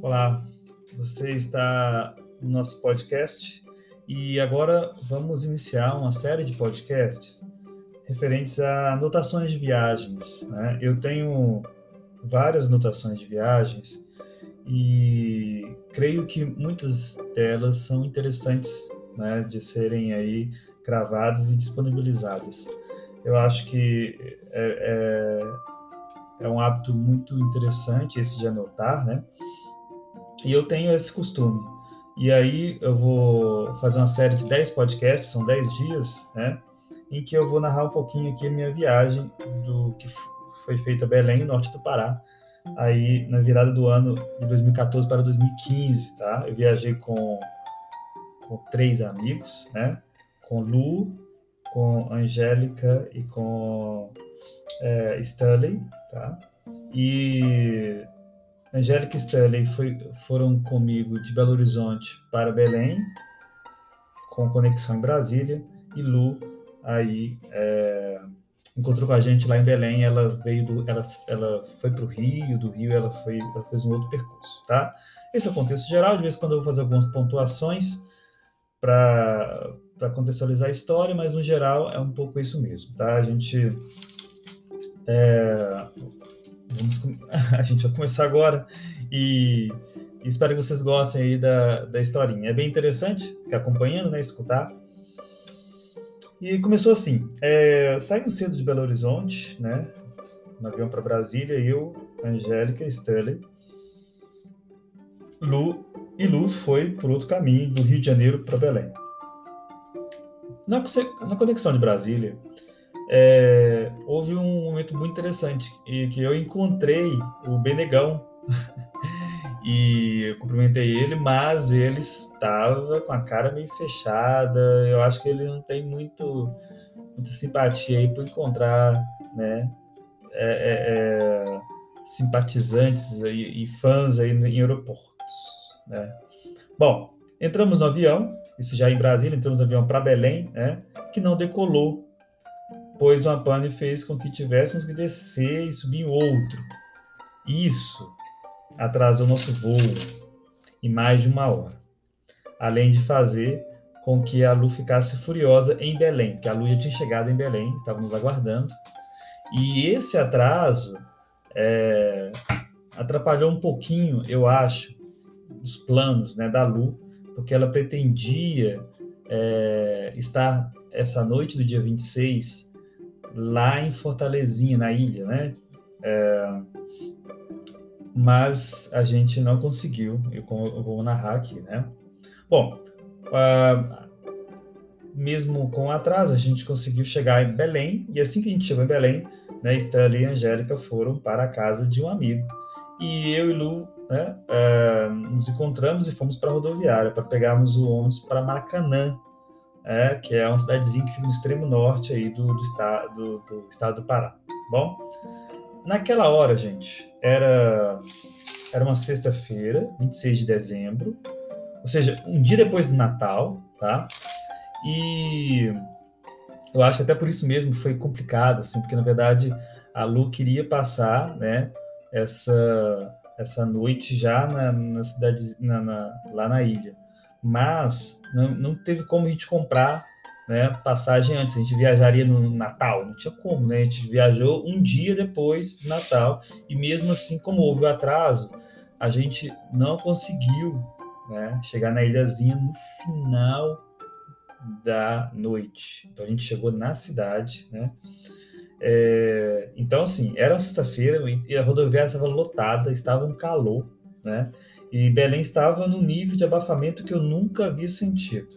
Olá, você está no nosso podcast e agora vamos iniciar uma série de podcasts referentes a anotações de viagens. Né? Eu tenho várias anotações de viagens e creio que muitas delas são interessantes né, de serem aí gravadas e disponibilizadas. Eu acho que é, é, é um hábito muito interessante esse de anotar, né? E eu tenho esse costume. E aí eu vou fazer uma série de 10 podcasts, são 10 dias, né? Em que eu vou narrar um pouquinho aqui a minha viagem do que foi feita a Belém, norte do Pará, aí na virada do ano de 2014 para 2015, tá? Eu viajei com, com três amigos, né? Com Lu, com Angélica e com é, Stanley, tá? E Angélica e Stanley foi, foram comigo de Belo Horizonte para Belém, com conexão em Brasília, e Lu aí é, encontrou com a gente lá em Belém, ela veio do, ela, ela foi para o Rio, do Rio ela foi, ela fez um outro percurso, tá? Esse é o contexto geral. De vez em quando eu vou fazer algumas pontuações para para contextualizar a história, mas no geral é um pouco isso mesmo, tá? A gente é, vamos, a gente vai começar agora e, espero que vocês gostem aí da, da historinha. É bem interessante ficar acompanhando, né? Escutar. E começou assim: é, saímos cedo de Belo Horizonte, né? No avião para Brasília, eu, Angélica, Stanley. Lu e Lu foi por outro caminho, do Rio de Janeiro para Belém. Na, na conexão de Brasília, é, houve um momento muito interessante e que eu encontrei o Benegão e eu cumprimentei ele, mas ele estava com a cara meio fechada. Eu acho que ele não tem muito muita simpatia aí por encontrar, né, é, é, é simpatizantes e, e fãs aí em aeroportos, né. Bom, entramos no avião, isso já em Brasília, entramos no avião para Belém, né, que não decolou pois uma pane fez com que tivéssemos que descer e subir outro. Isso atrasou nosso voo em mais de uma hora, além de fazer com que a Lu ficasse furiosa em Belém, que a Lu já tinha chegado em Belém, estava nos aguardando, e esse atraso é, atrapalhou um pouquinho, eu acho, os planos né, da Lu, porque ela pretendia é, estar essa noite do dia 26 lá em Fortalezinha, na ilha, né? É, mas a gente não conseguiu, eu, vou narrar aqui, né? Bom, uh, mesmo com atraso, a gente conseguiu chegar em Belém, e assim que a gente chegou em Belém, né, Stanley e Angélica foram para a casa de um amigo. E eu e Lu né, uh, nos encontramos e fomos para a rodoviária para pegarmos o ônibus para Maracanã, é, que é uma cidadezinha que fica no extremo norte aí do, do, estado, do, do estado do Pará. Tá bom, naquela hora, gente, era, era uma sexta-feira, 26 de dezembro, ou seja, um dia depois do Natal, tá? E eu acho que até por isso mesmo foi complicado, assim, porque na verdade a Lu queria passar, né, essa, essa noite já na, na cidade, na, na, lá na ilha mas não, não teve como a gente comprar né, passagem antes. A gente viajaria no Natal, não tinha como, né? A gente viajou um dia depois do Natal e mesmo assim, como houve o atraso, a gente não conseguiu né, chegar na ilhazinha no final da noite. Então a gente chegou na cidade, né? É, então assim, era sexta-feira e a rodoviária estava lotada, estava um calor, né? E Belém estava no nível de abafamento que eu nunca havia sentido.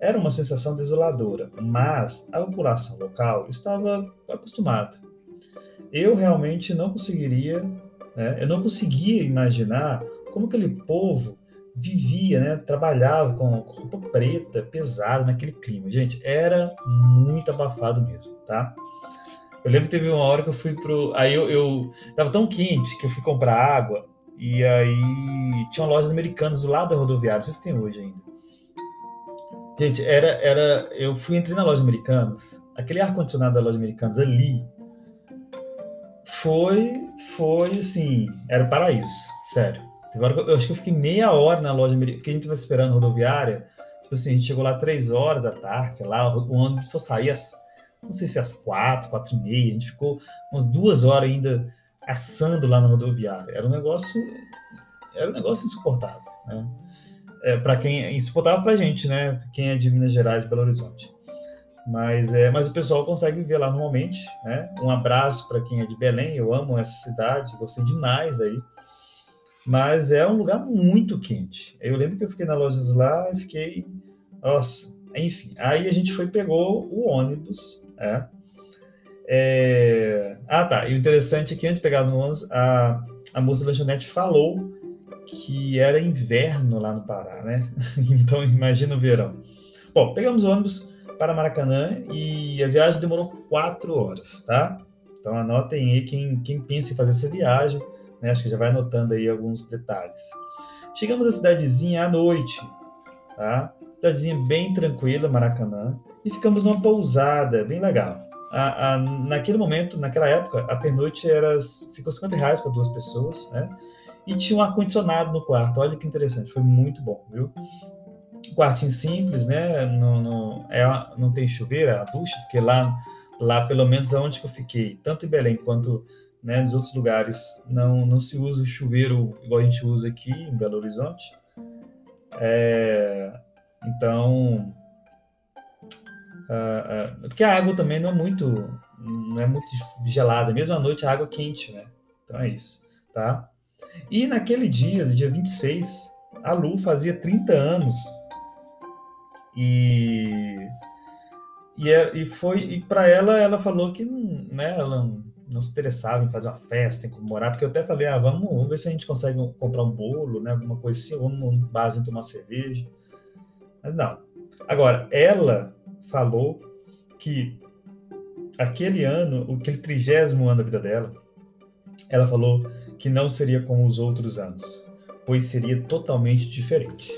Era uma sensação desoladora, mas a população local estava acostumada. Eu realmente não conseguiria, né, eu não conseguia imaginar como aquele povo vivia, né, trabalhava com roupa preta, pesada, naquele clima. Gente, era muito abafado mesmo, tá? Eu lembro que teve uma hora que eu fui pro. Aí eu, eu tava tão quente que eu fui comprar água e aí tinham lojas americanas do lado da rodoviária, se tem hoje ainda. Gente, era, era, eu fui entrei na loja Americanas, aquele ar condicionado da loja Americanas ali foi, foi assim, era o paraíso, sério. Eu, eu acho que eu fiquei meia hora na loja americana, porque a gente estava esperando rodoviária. Tipo assim, a gente chegou lá três horas da tarde, sei lá, o ônibus só saía não sei se às quatro, quatro e meia. A gente ficou umas duas horas ainda assando lá na rodoviária. Era um negócio, era um negócio insuportável, né? É, para quem é insuportável para a gente, né? Quem é de Minas Gerais, Belo Horizonte. Mas, é, mas o pessoal consegue viver lá normalmente, né? Um abraço para quem é de Belém, eu amo essa cidade, gostei demais aí. Mas é um lugar muito quente. Eu lembro que eu fiquei na lojas lá e fiquei, nossa, enfim. Aí a gente foi pegou o ônibus, né? É... Ah, tá. E o interessante é que antes de pegar no ônibus, a, a moça da lanchonete falou que era inverno lá no Pará, né? Então imagina o verão. Bom, pegamos o ônibus para Maracanã e a viagem demorou quatro horas, tá? Então anotem aí quem, quem pensa em fazer essa viagem, né? Acho que já vai anotando aí alguns detalhes. Chegamos à cidadezinha à noite, tá? Cidadezinha bem tranquila, Maracanã, e ficamos numa pousada bem legal. A, a, naquele momento, naquela época, a pernoite era, ficou 50 reais para duas pessoas, né? E tinha um ar-condicionado no quarto. Olha que interessante, foi muito bom, viu? quartinho simples, né? No, no, é, não tem chuveiro, é a ducha, porque lá, lá, pelo menos aonde que eu fiquei, tanto em Belém quanto né, nos outros lugares, não, não se usa chuveiro igual a gente usa aqui em Belo Horizonte. É, então, uh, uh, porque a água também não é muito, não é muito gelada, mesmo à noite a água é quente, né? Então é isso, tá? E naquele dia, do dia 26, a Lu fazia 30 anos e e, é, e foi e para ela ela falou que né, ela não se interessava em fazer uma festa, em comemorar, porque eu até falei, ah, vamos, vamos ver se a gente consegue comprar um bolo, né, alguma coisa assim, vamos num base tomar cerveja. Mas não. Agora, ela falou que aquele ano, aquele trigésimo ano da vida dela, ela falou que não seria como os outros anos, pois seria totalmente diferente.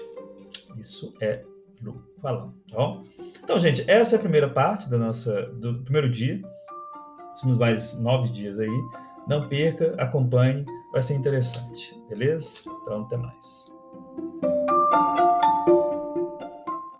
Isso é falando, tá bom? Então, gente, essa é a primeira parte da nossa, do primeiro dia. Temos mais nove dias aí. Não perca, acompanhe, vai ser interessante, beleza? Então, até mais.